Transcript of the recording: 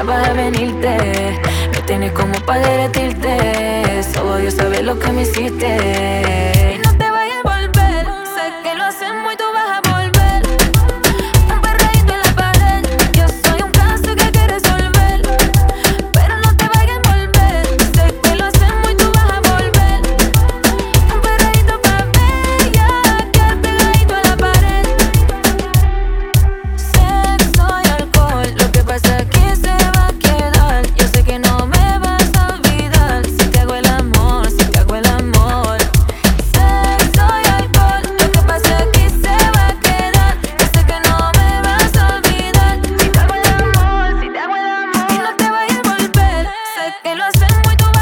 Con minutos ya vas a venirte. Me tienes como pa' derretirte. Solo Dios sabe lo que me hiciste. with the